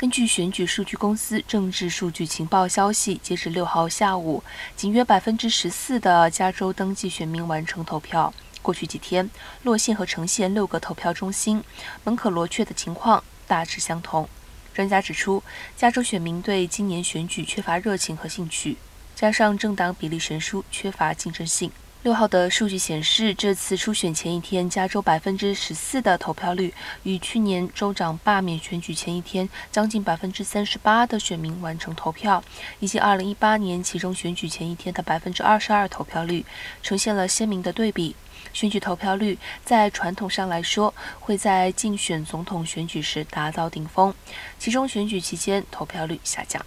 根据选举数据公司政治数据情报消息，截至六号下午，仅约百分之十四的加州登记选民完成投票。过去几天，洛县和城县六个投票中心门可罗雀的情况大致相同。专家指出，加州选民对今年选举缺乏热情和兴趣，加上政党比例悬殊，缺乏竞争性。六号的数据显示，这次初选前一天，加州百分之十四的投票率，与去年州长罢免选举前一天将近百分之三十八的选民完成投票，以及二零一八年其中选举前一天的百分之二十二投票率，呈现了鲜明的对比。选举投票率在传统上来说，会在竞选总统选举时达到顶峰，其中选举期间投票率下降。